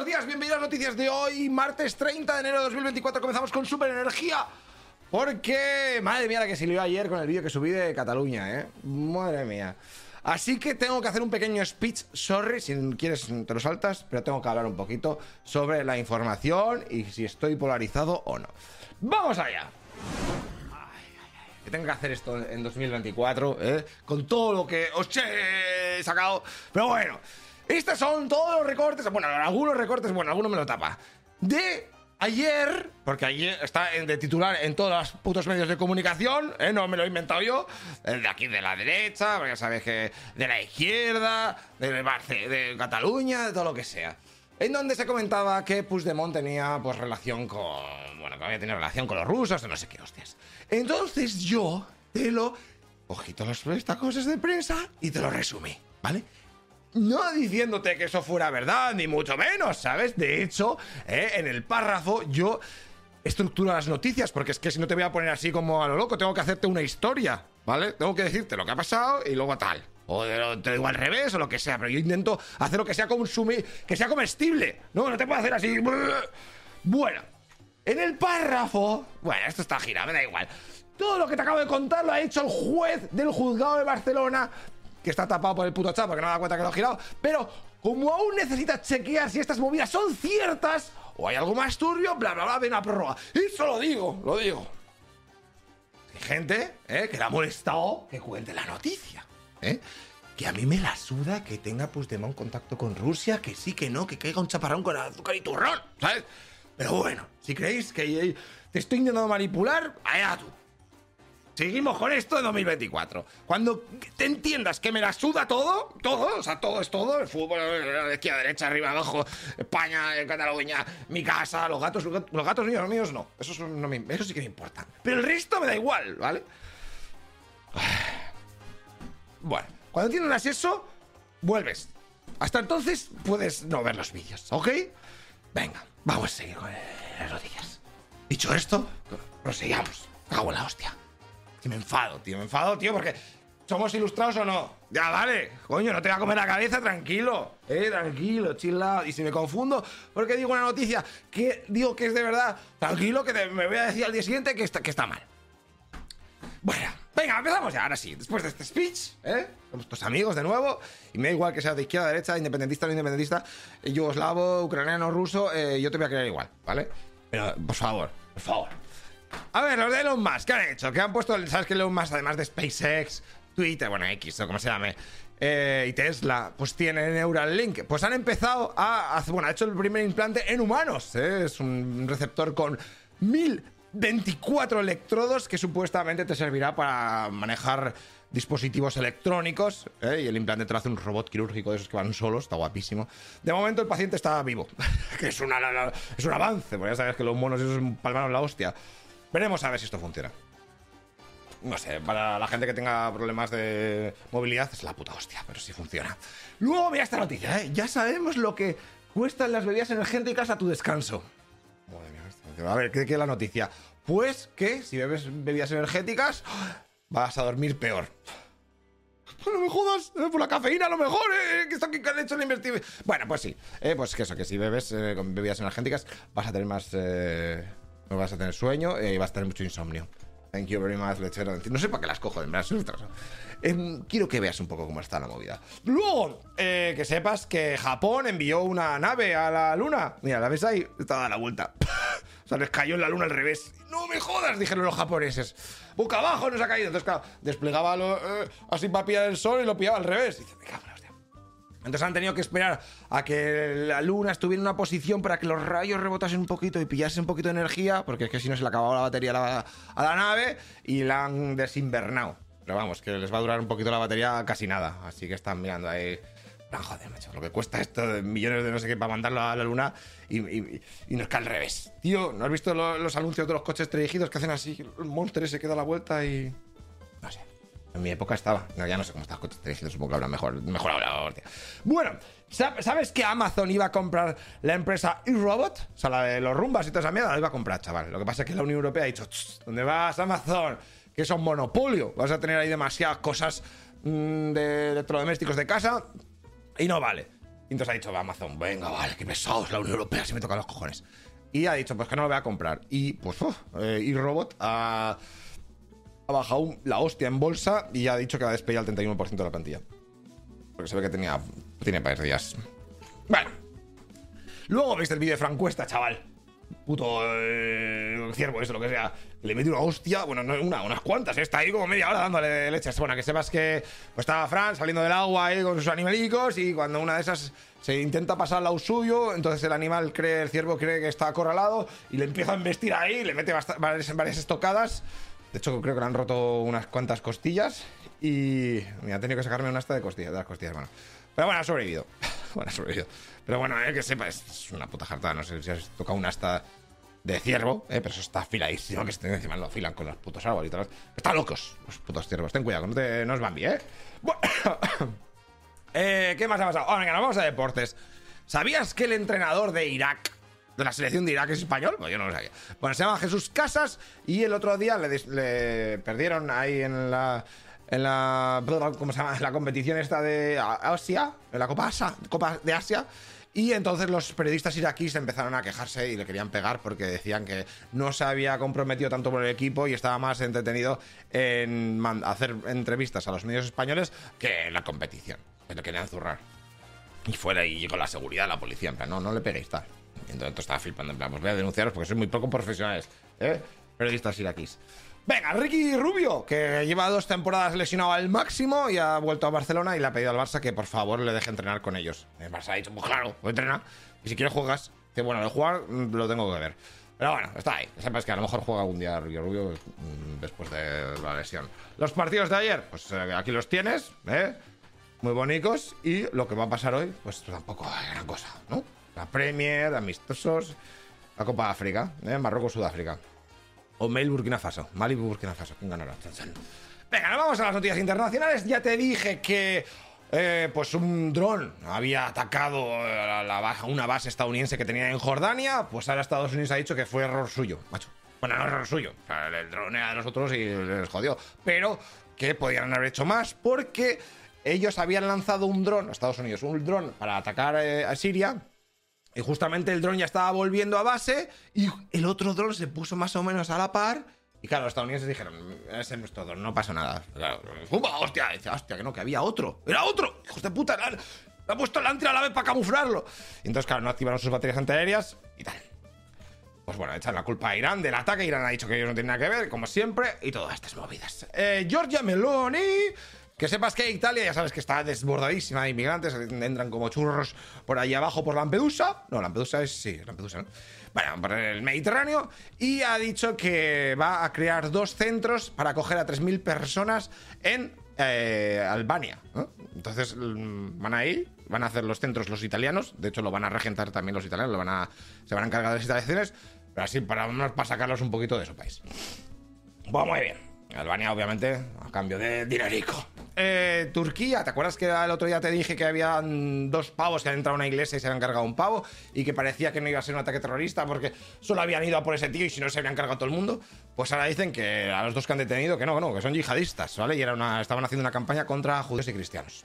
buenos días, bienvenidos a las noticias de hoy, martes 30 de enero de 2024. Comenzamos con super energía. Porque, madre mía, la que se lió ayer con el vídeo que subí de Cataluña, ¿eh? Madre mía. Así que tengo que hacer un pequeño speech, sorry, si quieres te lo saltas, pero tengo que hablar un poquito sobre la información y si estoy polarizado o no. ¡Vamos allá! que tengo que hacer esto en 2024, ¿eh? Con todo lo que os he sacado. Pero bueno, estos son todos los recortes, bueno, algunos recortes, bueno, algunos me lo tapa. De ayer, porque ayer está de titular en todos los putos medios de comunicación, ¿eh? no me lo he inventado yo, de aquí de la derecha, porque ya sabes que de la izquierda, de, de Cataluña, de todo lo que sea. En donde se comentaba que Puigdemont tenía pues relación con. Bueno, que había tenido relación con los rusos, no sé qué hostias. Entonces yo te lo. Cogí todas estas cosas de prensa y te lo resumí, ¿vale? No diciéndote que eso fuera verdad, ni mucho menos, ¿sabes? De hecho, eh, en el párrafo yo estructuro las noticias, porque es que si no te voy a poner así como a lo loco, tengo que hacerte una historia, ¿vale? Tengo que decirte lo que ha pasado y luego tal. O te digo al revés o lo que sea, pero yo intento hacer lo que sea consumir, que sea comestible. No, no te puedo hacer así. Bueno, en el párrafo. Bueno, esto está girado, me da igual. Todo lo que te acabo de contar lo ha hecho el juez del juzgado de Barcelona que está tapado por el puto chat porque no da cuenta que lo ha girado. Pero como aún necesitas chequear si estas movidas son ciertas o hay algo más turbio, bla, bla, bla, ven a prórroga. Eso lo digo, lo digo. Hay gente ¿eh? que le ha molestado que cuente la noticia. ¿eh? Que a mí me la suda que tenga Puigdemont contacto con Rusia, que sí, que no, que caiga un chaparrón con azúcar y turrón, ¿sabes? Pero bueno, si creéis que te estoy intentando manipular, allá tú. Seguimos con esto de 2024. Cuando te entiendas que me la suda todo, todo, o sea, todo es todo, el fútbol, izquierda, derecha, arriba, abajo, España, Cataluña, mi casa, los gatos, los gatos míos, los míos no. Eso, no me, eso sí que me importa. Pero el resto me da igual, ¿vale? Bueno, cuando entiendas eso, vuelves. Hasta entonces puedes no ver los vídeos, ¿ok? Venga, vamos a seguir con las noticias. Dicho esto, prosigamos. Cago en la hostia. Que me enfado, tío. Me enfado, tío, porque ¿somos ilustrados o no? Ya, vale. Coño, no te voy a comer la cabeza, tranquilo. Eh, tranquilo, chilla. Y si me confundo, porque digo una noticia que digo que es de verdad, tranquilo, que me voy a decir al día siguiente que está, que está mal. Bueno, venga, empezamos ya. Ahora sí, después de este speech, ¿eh? Somos tus amigos de nuevo. Y me da igual que sea de izquierda, derecha, independentista o no independentista, yugoslavo, ucraniano, ruso, eh, yo te voy a querer igual, ¿vale? Pero, por favor, por favor. A ver, los de Elon Musk, ¿qué han hecho? ¿Qué han puesto? ¿Sabes que Elon Musk, además de SpaceX, Twitter, bueno, X o como se llame, eh, y Tesla, pues tiene Neuralink? Pues han empezado a bueno, ha hecho el primer implante en humanos. ¿eh? Es un receptor con 1024 electrodos que supuestamente te servirá para manejar dispositivos electrónicos ¿eh? y el implante te lo hace un robot quirúrgico de esos que van solos, está guapísimo. De momento el paciente está vivo, que es, una, es un avance, porque ya sabes que los monos esos palmaron la hostia. Veremos a ver si esto funciona. No sé, para la gente que tenga problemas de movilidad es la puta hostia, pero sí funciona. Luego mira esta noticia, ¿eh? Ya sabemos lo que cuestan las bebidas energéticas a tu descanso. A ver, ¿qué, es la noticia? Pues que si bebes bebidas energéticas, vas a dormir peor. No me jodas, eh, por la cafeína a lo mejor, eh, que está que han hecho la investigación. Bueno, pues sí, eh, pues que eso, que si bebes eh, bebidas energéticas vas a tener más eh, no vas a tener sueño y vas a tener mucho insomnio. Thank you very much, lechero. No sé para qué las cojo, de verdad. Eh, quiero que veas un poco cómo está la movida. Luego, eh, que sepas que Japón envió una nave a la luna. Mira, ¿la ves ahí? Está dando la vuelta. o sea, les cayó en la luna al revés. No me jodas, dijeron los japoneses. Boca abajo nos ha caído. Entonces, claro, desplegaba eh, así para pillar el sol y lo pillaba al revés. dice, me entonces han tenido que esperar a que la luna estuviera en una posición para que los rayos rebotasen un poquito y pillasen un poquito de energía, porque es que si no se le acababa la batería a la, nave y la han desinvernado. Pero vamos, que les va a durar un poquito la batería casi nada. Así que están mirando ahí. Ah, joder, macho, lo que cuesta esto de millones de no sé qué para mandarlo a la luna y, nos cae al revés. Tío, ¿no has visto los anuncios de los coches dirigidos que hacen así? El monstruo se queda la vuelta y. En mi época estaba. No, ya no sé cómo está dirigiendo, supongo que habla mejor. Mejor habla, Bueno, ¿sabes que Amazon iba a comprar la empresa eRobot? O sea, la de los rumbas y toda esa mierda, la iba a comprar, chaval. Lo que pasa es que la Unión Europea ha dicho, ¿dónde vas, Amazon? Que es un monopolio. Vas a tener ahí demasiadas cosas mm, de electrodomésticos de casa y no vale. Y entonces ha dicho Amazon, venga, vale, qué pesados, la Unión Europea se me toca los cojones. Y ha dicho, pues que no lo voy a comprar. Y pues, uf, eh, y Robot ha, ha bajado la hostia en bolsa y ha dicho que va a despedir al 31% de la plantilla. Porque se ve que tenía, tiene días. Bueno. Luego viste el vídeo de Francuesta, chaval. Puto eh, ciervo, eso, lo que sea. Le mete una hostia, bueno, no una, unas cuantas. Está ahí como media hora dándole leches. Bueno, que sepas que pues, estaba Fran saliendo del agua ahí con sus animalicos y cuando una de esas se intenta pasar al lado suyo, entonces el animal cree, el ciervo cree que está acorralado y le empieza a embestir ahí, le mete varias, varias estocadas. De hecho, creo que le han roto unas cuantas costillas y. Mira, ha tenido que sacarme una hasta de costillas, de las costillas, bueno. Pero bueno, ha sobrevivido. bueno, ha sobrevivido. Pero bueno, eh, que sepa, es una puta jartada. No sé si has tocado una asta de ciervo, eh, pero eso está afiladísimo, que encima lo afilan con los putos árboles y tal. Están locos los putos ciervos. Ten cuidado, no, te, no van bien, ¿eh? Bueno, eh, ¿Qué más ha pasado? Ah, venga, nos vamos a deportes. ¿Sabías que el entrenador de Irak, de la selección de Irak, es español? Pues yo no lo sabía. Bueno, se llama Jesús Casas y el otro día le, perdieron ahí en la. En la. ¿Cómo se llama? En la competición esta de Asia, en la Copa, Asa- Copa de Asia. Y entonces los periodistas iraquíes empezaron a quejarse y le querían pegar porque decían que no se había comprometido tanto por el equipo y estaba más entretenido en hacer entrevistas a los medios españoles que en la competición. Que le querían zurrar. Y fuera y con la seguridad, la policía, en plan, no, no le peguéis tal. Entonces estaba flipando, en plan, pues voy a denunciaros porque sois muy poco profesionales, ¿eh? Periodistas iraquíes. Venga, Ricky Rubio, que lleva dos temporadas lesionado al máximo y ha vuelto a Barcelona y le ha pedido al Barça que por favor le deje entrenar con ellos. El Barça ha dicho, pues claro, pues entrena. Y si quieres juegas. Que bueno, de jugar mm, lo tengo que ver. Pero bueno, está ahí. Sepas que a lo mejor juega algún día Ricky Rubio mm, después de la lesión. Los partidos de ayer, pues eh, aquí los tienes, ¿eh? muy bonitos y lo que va a pasar hoy, pues tampoco hay gran cosa, ¿no? La Premier, amistosos, la Copa de África, ¿eh? Marruecos-Sudáfrica. O Mail Burkina Faso, Mali Burkina Faso, ¿quién ganará? Venga, vamos a las noticias internacionales. Ya te dije que eh, pues un dron había atacado eh, una base estadounidense que tenía en Jordania. Pues ahora Estados Unidos ha dicho que fue error suyo, macho. Bueno, no error suyo. O sea, el dron era de nosotros y les jodió. Pero que podían haber hecho más porque ellos habían lanzado un dron, Estados Unidos, un dron para atacar eh, a Siria. Y justamente el dron ya estaba volviendo a base y el otro dron se puso más o menos a la par. Y claro, los estadounidenses dijeron, ese es nuestro dron, no pasa nada. Claro. ¡Hostia! Y dice, hostia, que no, que había otro. ¡Era otro! ¡Hijos de puta! ¡La, ha puesto la a la vez para camuflarlo! Entonces, claro, no activaron sus baterías antiaéreas y tal. Pues bueno, echan la culpa a Irán del ataque. Irán ha dicho que ellos no tienen nada que ver, como siempre, y todas estas movidas. Eh, Giorgia Meloni. Que sepas que Italia, ya sabes que está desbordadísima de inmigrantes, entran como churros por ahí abajo por Lampedusa. No, Lampedusa es, sí, Lampedusa, ¿no? Bueno, por el Mediterráneo. Y ha dicho que va a crear dos centros para acoger a 3.000 personas en eh, Albania. Entonces mm, van a ir, van a hacer los centros los italianos. De hecho, lo van a regentar también los italianos, lo van a, se van a encargar de las instalaciones. Pero así, para, para sacarlos un poquito de su país. Pues muy bien. Albania, obviamente, a cambio de dinerico. Eh, Turquía, ¿te acuerdas que el otro día te dije que habían dos pavos que han entrado a una iglesia y se habían cargado un pavo? Y que parecía que no iba a ser un ataque terrorista porque solo habían ido a por ese tío y si no se habían cargado todo el mundo. Pues ahora dicen que a los dos que han detenido, que no, no, que son yihadistas, ¿vale? Y era una, estaban haciendo una campaña contra judíos y cristianos.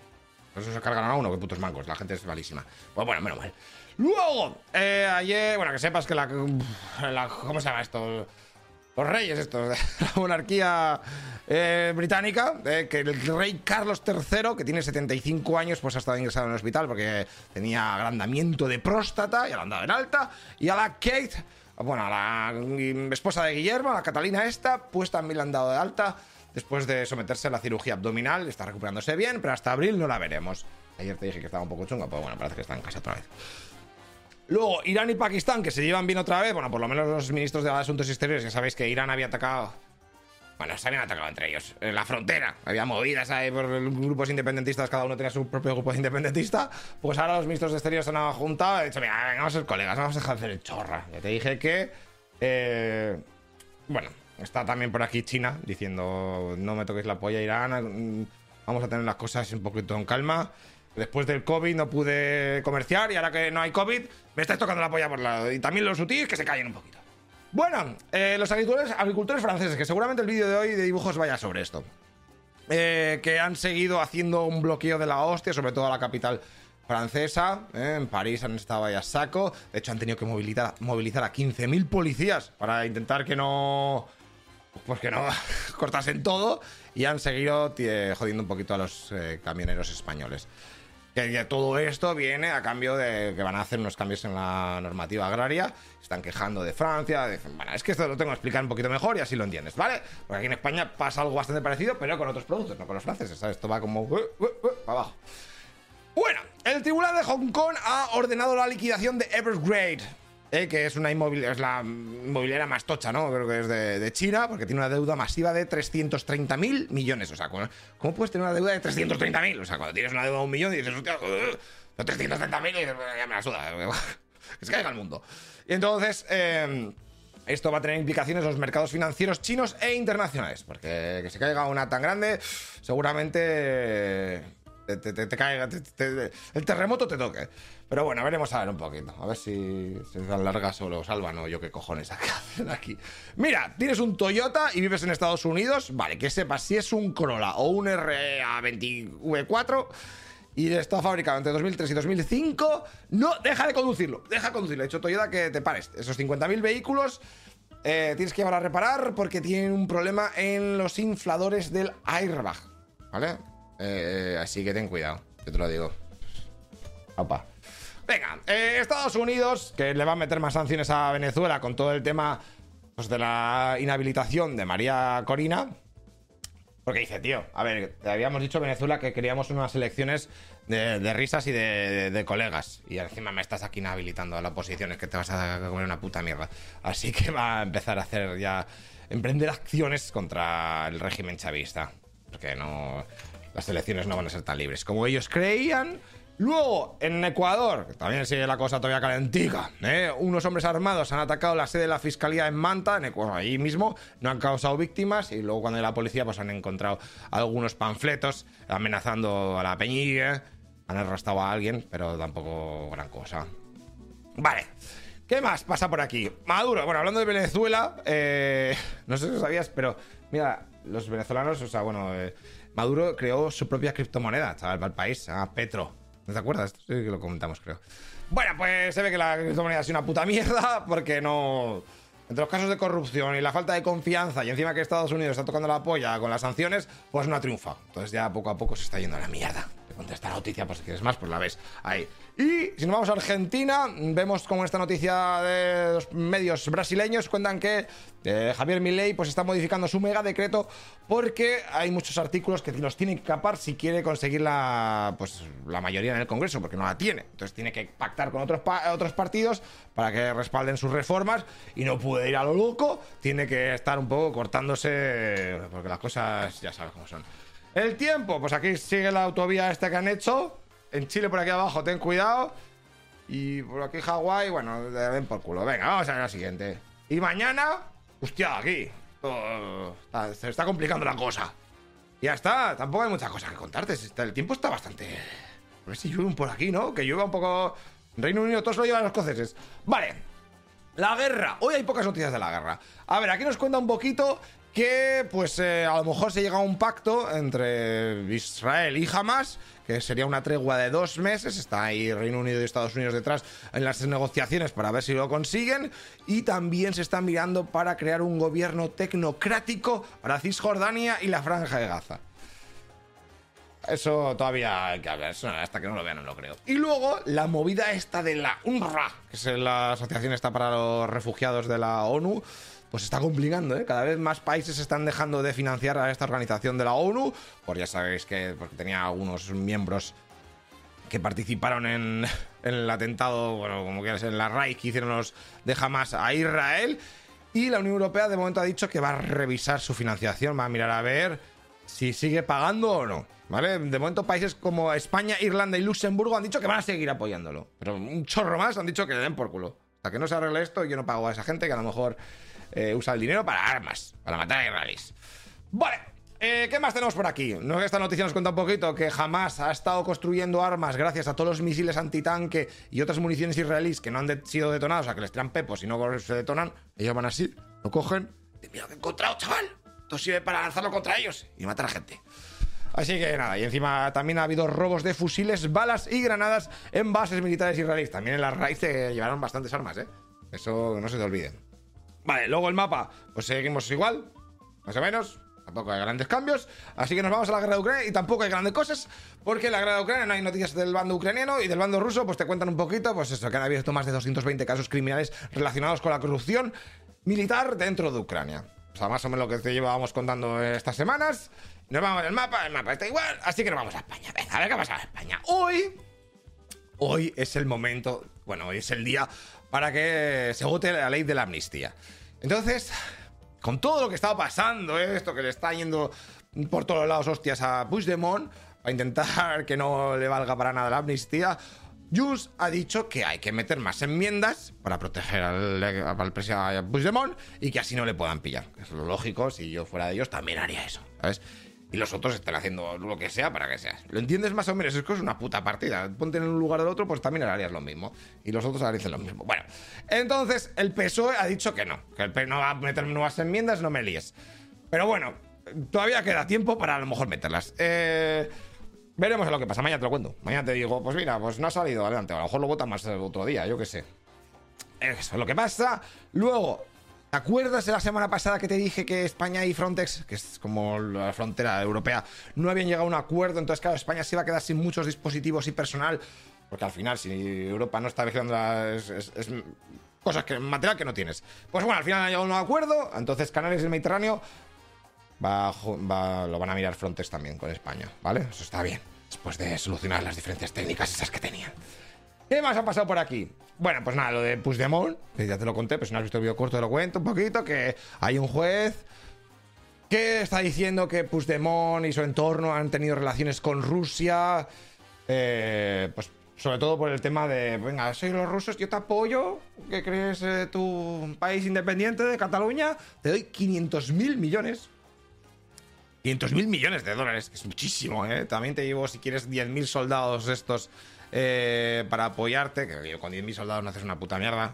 Por eso se cargaron a uno, que putos mancos, la gente es malísima. Pues bueno, menos mal. Luego, eh, ayer, bueno, que sepas que la, la- ¿Cómo se llama esto? Los reyes estos la monarquía eh, británica, eh, que el rey Carlos III, que tiene 75 años, pues ha estado ingresado en el hospital porque tenía agrandamiento de próstata y la han dado en alta. Y a la Kate, bueno, a la esposa de Guillermo, a la Catalina esta, pues también la han dado de alta después de someterse a la cirugía abdominal. Está recuperándose bien, pero hasta abril no la veremos. Ayer te dije que estaba un poco chunga, pero bueno, parece que está en casa otra vez. Luego, Irán y Pakistán, que se llevan bien otra vez. Bueno, por lo menos los ministros de Asuntos Exteriores, ya sabéis que Irán había atacado. Bueno, se habían atacado entre ellos. En la frontera. Había movidas ahí por grupos independentistas, cada uno tenía su propio grupo independentista. Pues ahora los ministros de Exteriores se han juntado han dicho: Mira, venga, vamos a ser colegas, vamos a dejar de hacer el chorra. Ya te dije que. eh, bueno, está también por aquí China diciendo: No me toquéis la polla, Irán. mm, Vamos a tener las cosas un poquito en calma. Después del COVID no pude comerciar y ahora que no hay COVID, me estáis tocando la polla por lado. Y también los sutis que se callen un poquito. Bueno, eh, los agricultores, franceses, que seguramente el vídeo de hoy de dibujos vaya sobre esto. Eh, que han seguido haciendo un bloqueo de la hostia, sobre todo a la capital francesa. ¿eh? En París han estado ahí a saco. De hecho, han tenido que movilizar, movilizar a 15.000 policías para intentar que no. Pues que no cortasen todo. Y han seguido jodiendo un poquito a los camioneros españoles. Que todo esto viene a cambio de que van a hacer unos cambios en la normativa agraria. Están quejando de Francia. Dicen, bueno, es que esto lo tengo que explicar un poquito mejor y así lo entiendes, ¿vale? Porque aquí en España pasa algo bastante parecido, pero con otros productos, no con los franceses. ¿sabes? Esto va como uh, uh, uh, para abajo. Bueno, el Tribunal de Hong Kong ha ordenado la liquidación de Evergrande. Eh, que es una inmobiliaria, es la inmobiliaria más tocha, ¿no? Creo que es de, China, porque tiene una deuda masiva de 330 mil millones. O sea, ¿cómo, puedes tener una deuda de 330 mil? O sea, cuando tienes una deuda de un millón y dices, hostia, 330 mil, ya me la suda. que se caiga el mundo. Y entonces, em, esto va a tener implicaciones en los mercados financieros chinos e internacionales, porque que se caiga una tan grande, seguramente te, caiga, el terremoto te toque. Pero bueno, veremos a ver un poquito. A ver si se dan largas o lo salvan o yo qué cojones hacen aquí. Mira, tienes un Toyota y vives en Estados Unidos. Vale, que sepas si es un Corolla o un RA20V4 y está fabricado entre 2003 y 2005. No, deja de conducirlo. Deja de conducirlo. He dicho Toyota que te pares. Esos 50.000 vehículos. Eh, tienes que llevar a reparar porque tienen un problema en los infladores del airbag. ¿Vale? Eh, así que ten cuidado, yo te lo digo. Opa. Venga, eh, Estados Unidos, que le va a meter más sanciones a Venezuela con todo el tema pues, de la inhabilitación de María Corina. Porque dice, tío, a ver, te habíamos dicho Venezuela que queríamos unas elecciones de, risas y de, colegas. Y encima me estás aquí inhabilitando a la oposición, es que te vas a comer una puta mierda. Así que va a empezar a hacer ya. emprender acciones contra el régimen chavista. Porque no las elecciones no van a ser tan libres como ellos creían. Luego, en Ecuador, también sigue la cosa todavía calentica, ¿eh? unos hombres armados han atacado la sede de la fiscalía en Manta, en Ecuador, ahí mismo, no han causado víctimas y luego cuando la policía pues han encontrado algunos panfletos amenazando a la peñilla, han arrastrado a alguien, pero tampoco gran cosa. Vale. ¿Qué más pasa por aquí? Maduro, bueno, hablando de Venezuela, eh, no sé si lo sabías, pero mira, los venezolanos, o sea, bueno, eh, Maduro creó su propia criptomoneda, para el país, a Petro. ¿No te acuerdas? Esto sí que lo comentamos, creo. Bueno, pues se ve que la criptomoneda es una puta mierda porque no... Entre los casos de corrupción y la falta de confianza y encima que Estados Unidos está tocando la polla con las sanciones, pues no ha triunfado. Entonces ya poco a poco se está yendo a la mierda. Contesta la noticia, pues si quieres más, pues la ves ahí. Y si nos vamos a Argentina, vemos como esta noticia de los medios brasileños cuentan que eh, Javier Milei pues está modificando su mega decreto porque hay muchos artículos que los tiene que capar si quiere conseguir la, pues, la mayoría en el Congreso, porque no la tiene. Entonces tiene que pactar con otros, otros partidos para que respalden sus reformas y no puede ir a lo loco, tiene que estar un poco cortándose porque las cosas ya sabes cómo son. El tiempo, pues aquí sigue la autovía esta que han hecho en Chile por aquí abajo, ten cuidado. Y por aquí Hawái, bueno, ven por culo. Venga, vamos a ver la siguiente. Y mañana, hostia, aquí. se está complicando la cosa. Ya está, tampoco hay muchas cosas que contarte. El tiempo está bastante. A ver si llueve por aquí, ¿no? Que llueva un poco. Reino Unido, todos lo llevan los escoceses. Vale. La guerra. Hoy hay pocas noticias de la guerra. A ver, aquí nos cuenta un poquito que, pues, eh, a lo mejor se llega a un pacto entre Israel y Hamas que sería una tregua de dos meses. Está ahí Reino Unido y Estados Unidos detrás en las negociaciones para ver si lo consiguen. Y también se está mirando para crear un gobierno tecnocrático para Cisjordania y la Franja de Gaza. Eso todavía hay que ver, hasta que no lo vean no lo creo. Y luego la movida esta de la UNRWA, que es la asociación esta para los refugiados de la ONU, pues está complicando, ¿eh? Cada vez más países están dejando de financiar a esta organización de la ONU, por ya sabéis que tenía algunos miembros que participaron en, el atentado, bueno, como quieras, en la RAI que hicieron los de Hamas a Israel. Y la Unión Europea de momento ha dicho que va a revisar su financiación, va a mirar a ver si sigue pagando o no. ¿Vale? De momento países como España, Irlanda y Luxemburgo han dicho que van a seguir apoyándolo. Pero un chorro más han dicho que le den por culo. Hasta que no se arregle esto, yo no pago a esa gente que a lo mejor eh, usa el dinero para armas, para matar a israelíes. Vale, eh, ¿Qué más tenemos por aquí? Esta noticia nos cuenta un poquito que jamás ha estado construyendo armas gracias a todos los misiles antitanque y otras municiones israelíes que no han sido detonados, o sea, que les tiran pepos y no se detonan. Ellos van así, lo cogen. Mira lo que he encontrado, chaval. Esto sirve para lanzarlo contra ellos y matar a gente. Así que nada, y encima también ha habido robos de fusiles, balas y granadas en bases militares israelíes. También en las raíces llevaron bastantes armas, ¿eh? Eso no se te olvide. Vale, luego el mapa, pues seguimos igual, más o menos. Tampoco hay grandes cambios. Así que nos vamos a la guerra de Ucrania y tampoco hay grandes cosas. Porque en la guerra de Ucrania no hay noticias del bando ucraniano y del bando ruso, pues te cuentan un poquito. Pues eso, que han abierto más de 220 casos criminales relacionados con la corrupción militar dentro de Ucrania. O sea, más o menos lo que te llevábamos contando estas semanas. Nos vamos al mapa, el mapa está igual, así que nos vamos a España. Venga, a ver qué pasa en España. Hoy, hoy es el momento, bueno, hoy es el día para que se vote la ley de la amnistía. Entonces, con todo lo que está pasando, esto que le está yendo por todos lados hostias a Puigdemont, para intentar que no le valga para nada la amnistía, Jus ha dicho que hay que meter más enmiendas para proteger al, al presidente Puigdemont y que así no le puedan pillar. Es lo lógico, si yo fuera de ellos también haría eso, ¿sabes? Y los otros están haciendo lo que sea para que seas. ¿Lo entiendes más o menos? Es que es una puta partida. Ponte en un lugar del otro, pues también harías lo mismo. Y los otros harían lo mismo. Bueno, entonces el PSOE ha dicho que no. Que el PSOE no va a meter nuevas enmiendas, no me líes. Pero bueno, todavía queda tiempo para a lo mejor meterlas. Eh... Veremos lo que pasa. Mañana te lo cuento. Mañana te digo, pues mira, pues no ha salido adelante. A lo mejor lo vota más otro día, yo qué sé. Eso es lo que pasa. Luego, ¿te acuerdas de la semana pasada que te dije que España y Frontex, que es como la frontera europea, no habían llegado a un acuerdo? Entonces, claro, España se iba a quedar sin muchos dispositivos y personal. Porque al final, si Europa no está vigilando las. Es, es cosas que. material que no tienes. Pues bueno, al final han llegado a un acuerdo. Entonces, Canales del Mediterráneo Va, va, lo van a mirar Frontex también con España, ¿vale? Eso está bien. Después de solucionar las diferencias técnicas esas que tenían. ¿Qué más ha pasado por aquí? Bueno, pues nada, lo de Puigdemont, que ya te lo conté, pero si no has visto el vídeo corto te lo cuento un poquito, que hay un juez que está diciendo que Puigdemont y su entorno han tenido relaciones con Rusia, eh, pues sobre todo por el tema de, venga, soy los rusos, yo te apoyo, que crees eh, tu país independiente de Cataluña, te doy 500 mil millones 500 mil millones de dólares, que es muchísimo, ¿eh? También te llevo, si quieres, 10.000 soldados estos eh, para apoyarte, que yo con 10.000 soldados no haces una puta mierda.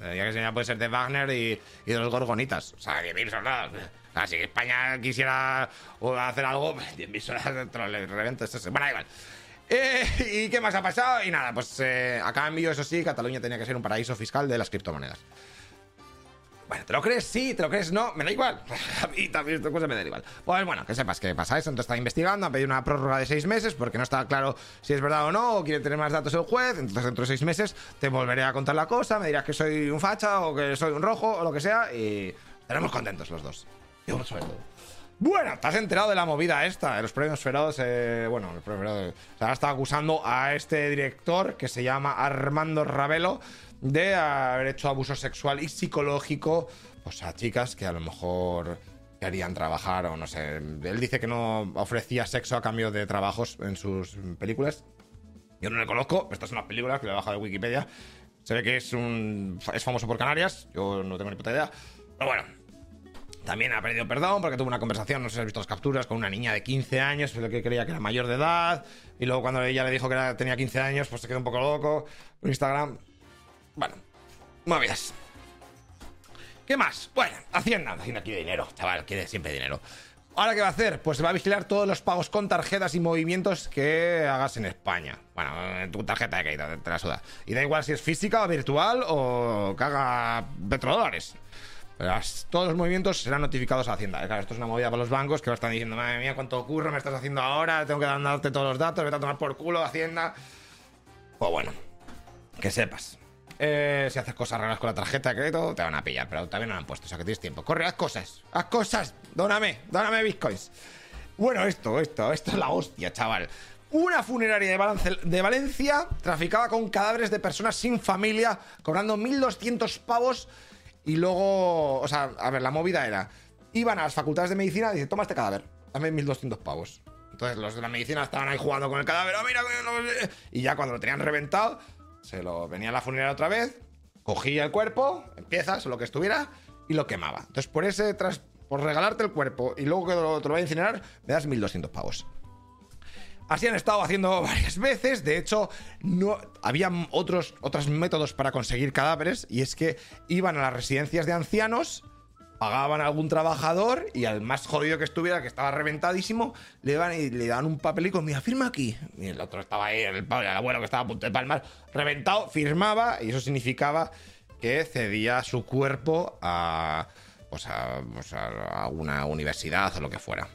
Ya que ya puede ser de Wagner y, y de los Gorgonitas. O sea, 10.000 soldados. Así que España quisiera hacer algo, 10.000 soldados dentro del revento. Bueno, igual. Eh, ¿Y qué más ha pasado? Y nada, pues eh, a cambio, eso sí, Cataluña tenía que ser un paraíso fiscal de las criptomonedas. Bueno, ¿te lo crees? Sí, ¿te lo crees? No, me da igual. A mí también esta cosa me da igual. Pues bueno, que sepas que pasa eso. Entonces está investigando, ha pedido una prórroga de seis meses porque no está claro si es verdad o no, o quiere tener más datos el juez. Entonces dentro de seis meses te volveré a contar la cosa, me dirás que soy un facha o que soy un rojo o lo que sea y estaremos contentos los dos. Yo sobre todo. Bueno, ¿te has enterado de la movida esta? De los premios Feroz, eh, bueno, los premios Feroz, se ha estado acusando a este director que se llama Armando Ravelo de haber hecho abuso sexual y psicológico pues, a chicas que a lo mejor querían trabajar o no sé. Él dice que no ofrecía sexo a cambio de trabajos en sus películas. Yo no le conozco, esta es una película que le he bajado de Wikipedia. Se ve que es un es famoso por Canarias, yo no tengo ni puta idea. Pero bueno, también ha pedido perdón porque tuvo una conversación, no sé si has visto las capturas, con una niña de 15 años, pero que creía que era mayor de edad. Y luego cuando ella le dijo que tenía 15 años, pues se quedó un poco loco. Instagram, bueno, movidas. ¿Qué más? Bueno, Hacienda. Hacienda quiere dinero, chaval, quiere siempre dinero. ¿Ahora qué va a hacer? Pues va a vigilar todos los pagos con tarjetas y movimientos que hagas en España. Bueno, en tu tarjeta de crédito, te la suda. Y da igual si es física o virtual o haga petrodólares. todos los movimientos serán notificados a Hacienda. Claro, esto es una movida para los bancos que lo están diciendo, madre mía, cuánto ocurre me estás haciendo ahora, tengo que darte todos los datos, vete a tomar por culo Hacienda. Pues bueno, que sepas. Eh, si haces cosas raras con la tarjeta de crédito, te van a pillar, pero también no lo han puesto, o sea que tienes tiempo. Corre, haz cosas, haz cosas, dóname, dóname bitcoins. Bueno, esto, esto, esto es la hostia, chaval. Una funeraria de, de Valencia traficaba con cadáveres de personas sin familia, cobrando 1.200 pavos. Y luego, o sea, a ver, la movida era: iban a las facultades de medicina y dicen, toma este cadáver, dame 1.200 pavos. Entonces los de la medicina estaban ahí jugando con el cadáver, oh, mira, y ya cuando lo tenían reventado, se lo venía a la funeraria otra vez, cogía el cuerpo, empiezas lo que estuviera, y lo quemaba. Entonces, por ese tras, por regalarte el cuerpo y luego que te lo, voy a incinerar, me das 1200 pavos. Así han estado haciendo varias veces. De hecho, no había otros, otros métodos para conseguir cadáveres. Y es que iban a las residencias de ancianos pagaban a algún trabajador y al más jodido que estuviera, que estaba reventadísimo, le iban y le daban un papelico, mira, firma aquí. Y el otro estaba ahí, el, el abuelo que estaba a punto de palmar, reventado, firmaba y eso significaba que cedía su cuerpo a, pues a, pues a una universidad o lo que fuera.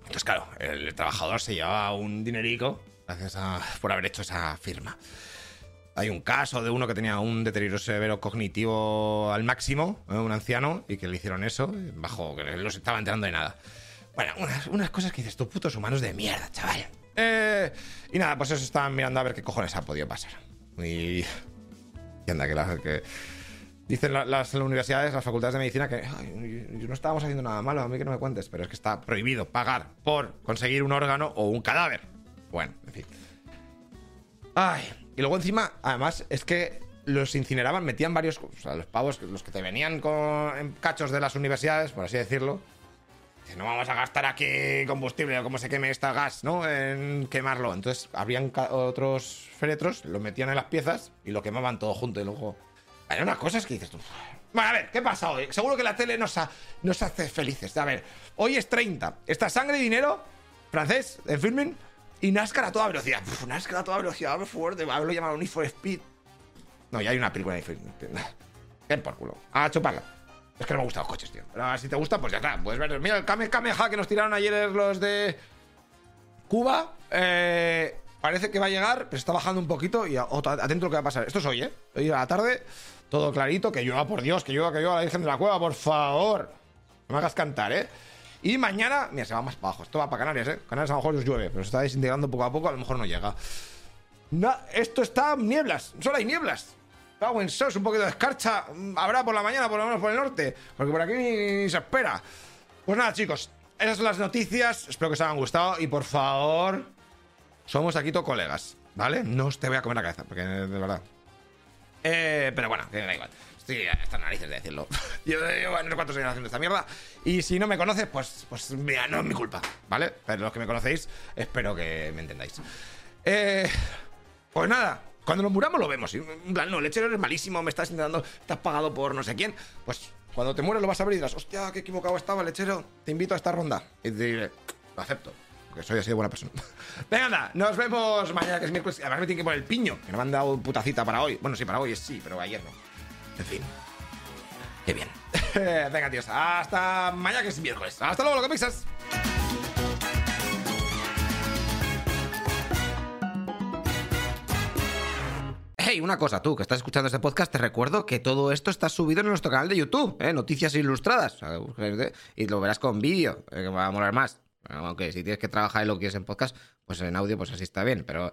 Entonces, claro, el trabajador se llevaba un dinerico gracias a, por haber hecho esa firma. Hay un caso de uno que tenía un deterioro severo cognitivo al máximo, ¿eh? un anciano, y que le hicieron eso, bajo que no se estaba enterando de nada. Bueno, unas, cosas que dices tú, putos humanos de mierda, chaval. Eh, y nada, pues eso estaban mirando a ver qué cojones ha podido pasar. Y. Y anda, que, Dicen las, universidades, las facultades de medicina que no estábamos haciendo nada malo, a mí que no me cuentes, pero es que está prohibido pagar por conseguir un órgano o un cadáver. Bueno, en fin. Ay, y luego encima, además, es que los incineraban, metían varios, o sea, los pavos, los que te venían con en cachos de las universidades, por así decirlo. Que no vamos a gastar aquí combustible o como se queme esta gas, ¿no? En quemarlo. Entonces, habrían otros féretros, lo metían en las piezas y lo quemaban todo junto y luego hay unas cosas que dices tú. Bueno, a ver, ¿qué pasa hoy? Seguro que la tele nos, nos hace felices. A ver, hoy es 30. Está sangre y dinero, francés, en filming, y NASCAR a toda velocidad. Uf, NASCAR a toda velocidad, fuerte. Haberlo llamado Need for Speed. No, ya hay una película de Need por culo. A chuparla. Es que no me gustan los coches, tío. Pero si te gusta, pues ya está. Puedes ver. Mira, el Kame Kameha que nos tiraron ayer los de Cuba. Eh, parece que va a llegar, pero está bajando un poquito. Y atento a lo que va a pasar. Esto es hoy, ¿eh? Hoy a la tarde todo clarito, que llueva, por Dios, que llueva, que llueva la Virgen de la Cueva, por favor. No me hagas cantar, ¿eh? Y mañana, mira, se va más para abajo. Esto va para Canarias, ¿eh? Canarias a lo mejor os llueve, pero se está desintegrando poco a poco, a lo mejor no llega. Esto está nieblas, solo hay nieblas. Cago en sos, un poquito de escarcha. Mm, habrá por la mañana, por lo menos por el norte, porque por aquí ni, se espera. Pues nada, chicos, esas son las noticias. Espero que os hayan gustado y por favor, somos aquí todos colegas, ¿vale? No os te voy a comer la cabeza, porque de verdad, eh, pero bueno, que da igual. Estoy hasta narices de decirlo. Yo llevo no sé cuántos años haciendo esta mierda. Y si no me conoces, pues, pues mira, no es mi culpa, ¿vale? Pero los que me conocéis, espero que me entendáis. Eh, pues nada, cuando nos muramos lo vemos. En plan, no, lechero eres malísimo, me estás intentando, estás pagado por no sé quién. Pues cuando te mueres lo vas a ver y dirás, hostia, qué equivocado estaba, lechero, te invito a esta ronda. Y te diré, lo acepto porque soy así de buena persona. Venga, anda, nos vemos mañana, que es miércoles. Además me tiene que poner el piño, que no me han dado putacita para hoy. Bueno, sí, para hoy es sí, pero ayer no. En fin. Qué bien. Venga, tíos, hasta mañana, que es miércoles. Hasta luego, lo que piensas. Hey, una cosa, tú que estás escuchando este podcast, te recuerdo que todo esto está subido en nuestro canal de YouTube, ¿eh? Noticias Ilustradas. Y lo verás con vídeo, eh, que va a molar más. Aunque si tienes que trabajar y lo quieres en podcast, pues en audio, pues así está bien. Pero